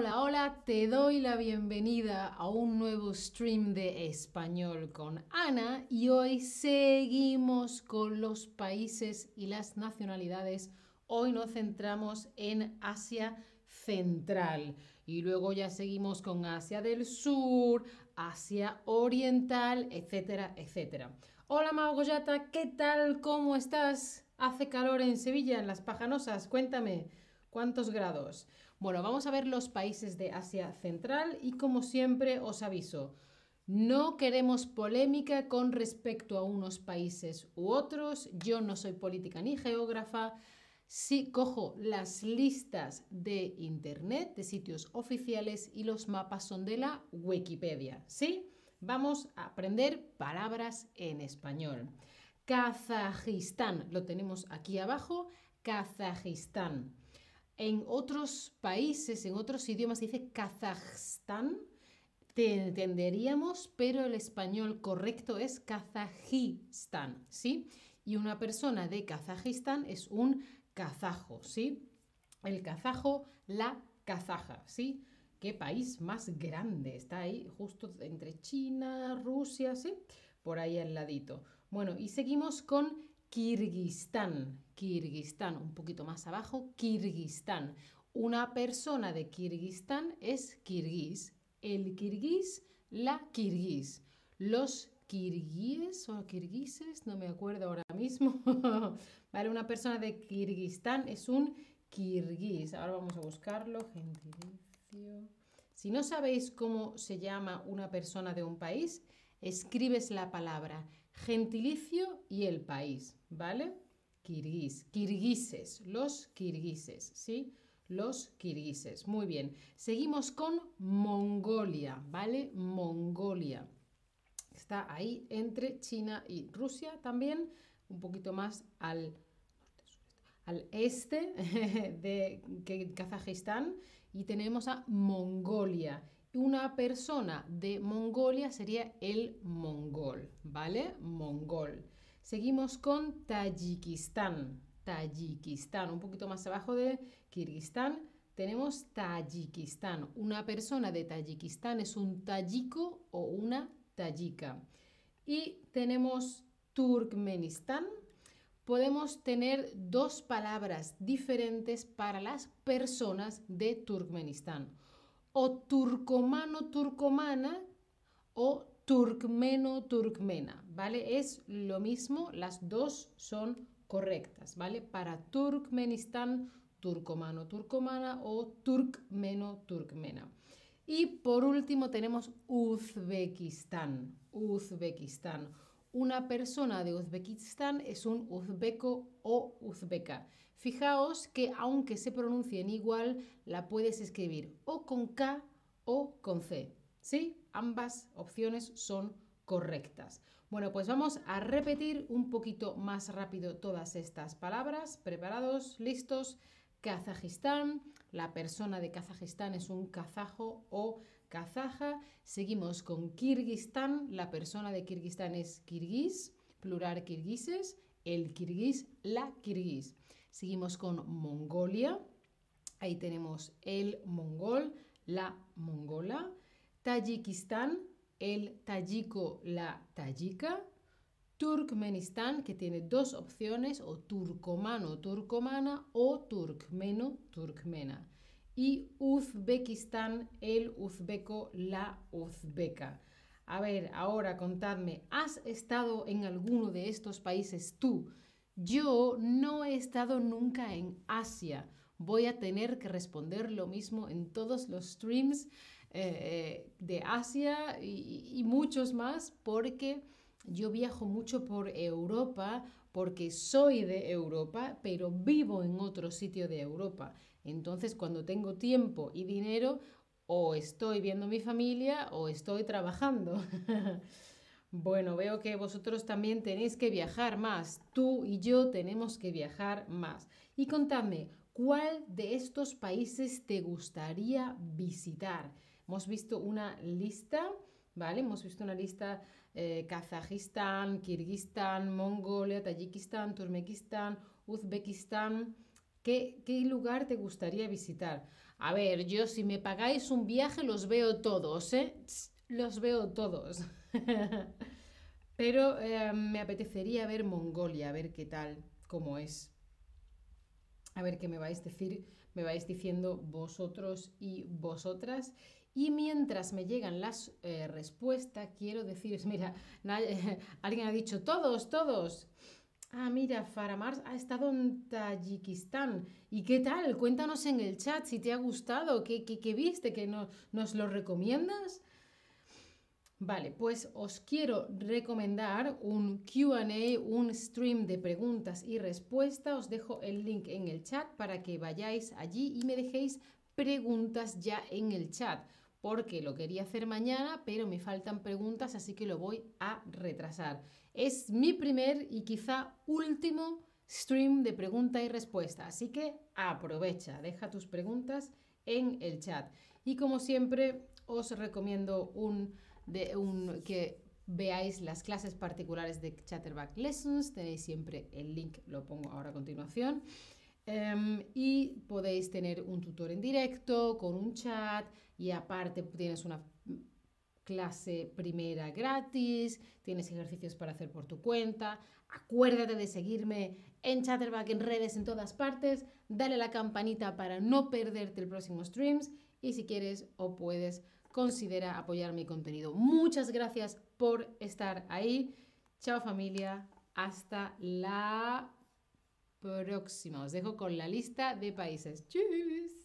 Hola, hola, te doy la bienvenida a un nuevo stream de español con Ana y hoy seguimos con los países y las nacionalidades. Hoy nos centramos en Asia Central y luego ya seguimos con Asia del Sur, Asia Oriental, etcétera, etcétera. Hola Magoyata, ¿qué tal? ¿Cómo estás? Hace calor en Sevilla, en las Pajanosas, cuéntame, ¿cuántos grados? Bueno, vamos a ver los países de Asia Central y como siempre os aviso, no queremos polémica con respecto a unos países u otros. Yo no soy política ni geógrafa. Sí cojo las listas de internet, de sitios oficiales y los mapas son de la Wikipedia. ¿Sí? Vamos a aprender palabras en español. Kazajistán, lo tenemos aquí abajo. Kazajistán. En otros países, en otros idiomas dice Kazajstán, te entenderíamos, pero el español correcto es Kazajistán, ¿sí? Y una persona de Kazajistán es un kazajo, ¿sí? El kazajo, la kazaja, ¿sí? ¿Qué país más grande? Está ahí justo entre China, Rusia, ¿sí? Por ahí al ladito. Bueno, y seguimos con Kirguistán. Kirguistán, un poquito más abajo, Kirguistán. Una persona de Kirguistán es kirguís. El kirguís, la kirguís. Los kirguíes o kirguises, no me acuerdo ahora mismo. vale, una persona de Kirguistán es un kirguís. Ahora vamos a buscarlo. Gentilicio. Si no sabéis cómo se llama una persona de un país, escribes la palabra gentilicio y el país, ¿vale? Kirguís, kirguises, los kirguises, ¿sí? Los kirguises. Muy bien. Seguimos con Mongolia, ¿vale? Mongolia. Está ahí entre China y Rusia también, un poquito más al, al este de Kazajistán. Y tenemos a Mongolia una persona de Mongolia sería el mongol, ¿vale? Mongol. Seguimos con Tayikistán. Tayikistán, un poquito más abajo de Kirguistán, tenemos Tayikistán. Una persona de Tayikistán es un tayiko o una tayika. Y tenemos Turkmenistán. Podemos tener dos palabras diferentes para las personas de Turkmenistán o turcomano-turcomana o turcmeno-turcmena, ¿vale? Es lo mismo, las dos son correctas, ¿vale? Para Turkmenistán, turcomano-turcomana o turcmeno-turcmena. Y por último tenemos Uzbekistán, Uzbekistán. Una persona de Uzbekistán es un uzbeco o uzbeca. Fijaos que aunque se pronuncien igual, la puedes escribir o con K o con C. ¿Sí? Ambas opciones son correctas. Bueno, pues vamos a repetir un poquito más rápido todas estas palabras. ¿Preparados? ¿Listos? Kazajistán. La persona de Kazajistán es un kazajo o kazaja. Seguimos con Kirguistán. La persona de Kirguistán es kirguís, plural kirguises. El kirguís, la kirguís. Seguimos con Mongolia. Ahí tenemos el mongol, la mongola. Tayikistán, el tayiko, la tayika. Turkmenistán, que tiene dos opciones, o turcomano, turcomana, o turkmeno, turkmena. Y Uzbekistán, el uzbeco, la uzbeca. A ver, ahora contadme, ¿has estado en alguno de estos países tú? Yo no he estado nunca en Asia. Voy a tener que responder lo mismo en todos los streams eh, de Asia y muchos más porque yo viajo mucho por Europa porque soy de Europa, pero vivo en otro sitio de Europa. Entonces, cuando tengo tiempo y dinero, o estoy viendo mi familia o estoy trabajando. Bueno, veo que vosotros también tenéis que viajar más. Tú y yo tenemos que viajar más. Y contadme, ¿cuál de estos países te gustaría visitar? Hemos visto una lista, ¿vale? Hemos visto una lista eh, Kazajistán, Kirguistán, Mongolia, Tayikistán, Turmekistán, Uzbekistán. ¿Qué, ¿Qué lugar te gustaría visitar? A ver, yo si me pagáis un viaje los veo todos, ¿eh? Los veo todos. Pero eh, me apetecería ver Mongolia, a ver qué tal, cómo es. A ver qué me vais a decir, me vais diciendo vosotros y vosotras. Y mientras me llegan las eh, respuestas, quiero deciros, mira, alguien ha dicho todos, todos. Ah, mira, Faramars ha estado en Tayikistán. ¿Y qué tal? Cuéntanos en el chat si te ha gustado, qué, qué, viste, que no, nos lo recomiendas. Vale, pues os quiero recomendar un QA, un stream de preguntas y respuestas. Os dejo el link en el chat para que vayáis allí y me dejéis preguntas ya en el chat, porque lo quería hacer mañana, pero me faltan preguntas, así que lo voy a retrasar. Es mi primer y quizá último stream de pregunta y respuesta, así que aprovecha, deja tus preguntas en el chat. Y como siempre, os recomiendo un de un, que veáis las clases particulares de Chatterback Lessons. Tenéis siempre el link, lo pongo ahora a continuación. Em, y podéis tener un tutor en directo con un chat y aparte tienes una clase primera gratis, tienes ejercicios para hacer por tu cuenta. Acuérdate de seguirme en Chatterback, en redes, en todas partes. Dale a la campanita para no perderte el próximo streams y si quieres o puedes considera apoyar mi contenido. Muchas gracias por estar ahí. Chao familia. Hasta la próxima. Os dejo con la lista de países. ¡Tschüss!